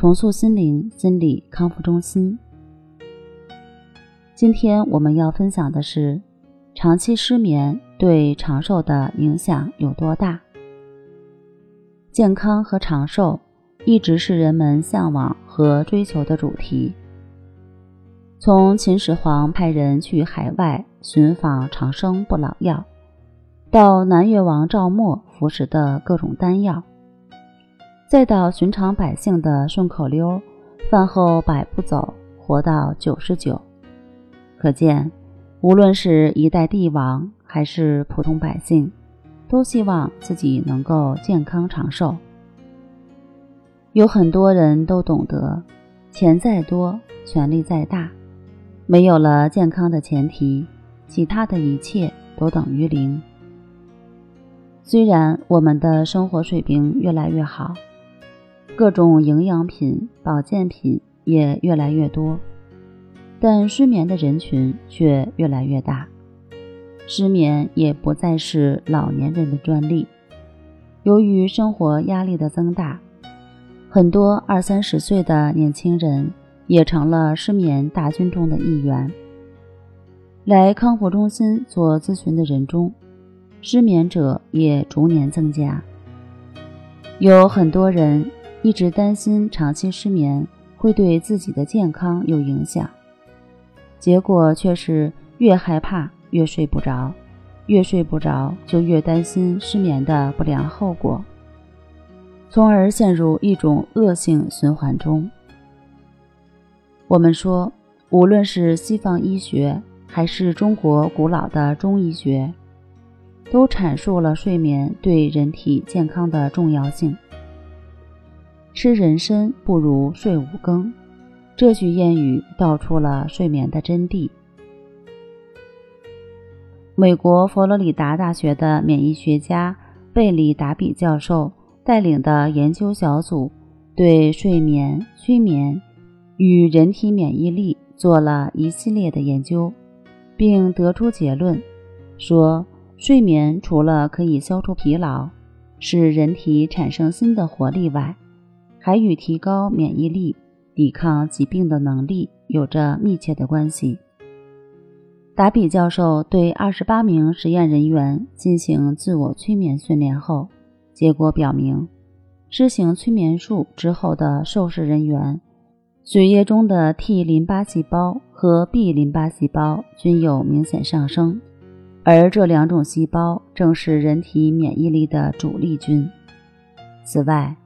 重塑心灵心理康复中心。今天我们要分享的是，长期失眠对长寿的影响有多大？健康和长寿一直是人们向往和追求的主题。从秦始皇派人去海外寻访长生不老药，到南越王赵默服食的各种丹药。再到寻常百姓的顺口溜，饭后百步走，活到九十九。可见，无论是一代帝王还是普通百姓，都希望自己能够健康长寿。有很多人都懂得，钱再多，权力再大，没有了健康的前提，其他的一切都等于零。虽然我们的生活水平越来越好。各种营养品、保健品也越来越多，但失眠的人群却越来越大。失眠也不再是老年人的专利。由于生活压力的增大，很多二三十岁的年轻人也成了失眠大军中的一员。来康复中心做咨询的人中，失眠者也逐年增加。有很多人。一直担心长期失眠会对自己的健康有影响，结果却是越害怕越睡不着，越睡不着就越担心失眠的不良后果，从而陷入一种恶性循环中。我们说，无论是西方医学还是中国古老的中医学，都阐述了睡眠对人体健康的重要性。吃人参不如睡五更，这句谚语道出了睡眠的真谛。美国佛罗里达大学的免疫学家贝里达比教授带领的研究小组，对睡眠、催眠与人体免疫力做了一系列的研究，并得出结论，说睡眠除了可以消除疲劳，使人体产生新的活力外，还与提高免疫力、抵抗疾病的能力有着密切的关系。达比教授对二十八名实验人员进行自我催眠训练后，结果表明，施行催眠术之后的受试人员，血液中的 T 淋巴细胞和 B 淋巴细胞均有明显上升，而这两种细胞正是人体免疫力的主力军。此外，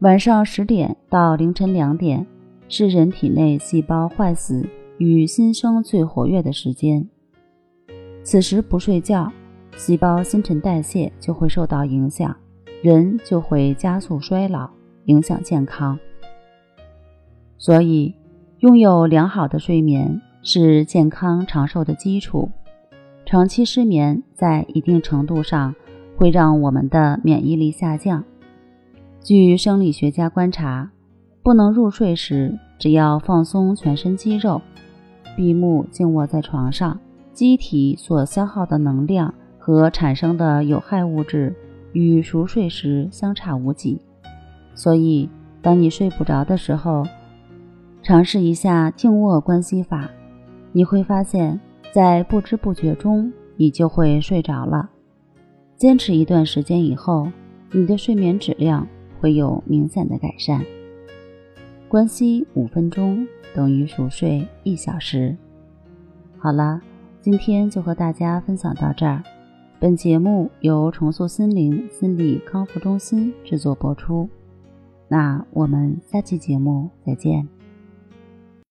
晚上十点到凌晨两点是人体内细胞坏死与新生最活跃的时间。此时不睡觉，细胞新陈代谢就会受到影响，人就会加速衰老，影响健康。所以，拥有良好的睡眠是健康长寿的基础。长期失眠在一定程度上会让我们的免疫力下降。据生理学家观察，不能入睡时，只要放松全身肌肉，闭目静卧在床上，机体所消耗的能量和产生的有害物质与熟睡时相差无几。所以，当你睡不着的时候，尝试一下静卧观息法，你会发现在不知不觉中，你就会睡着了。坚持一段时间以后，你的睡眠质量。会有明显的改善。关息五分钟等于熟睡一小时。好了，今天就和大家分享到这儿。本节目由重塑心灵心理康复中心制作播出。那我们下期节目再见。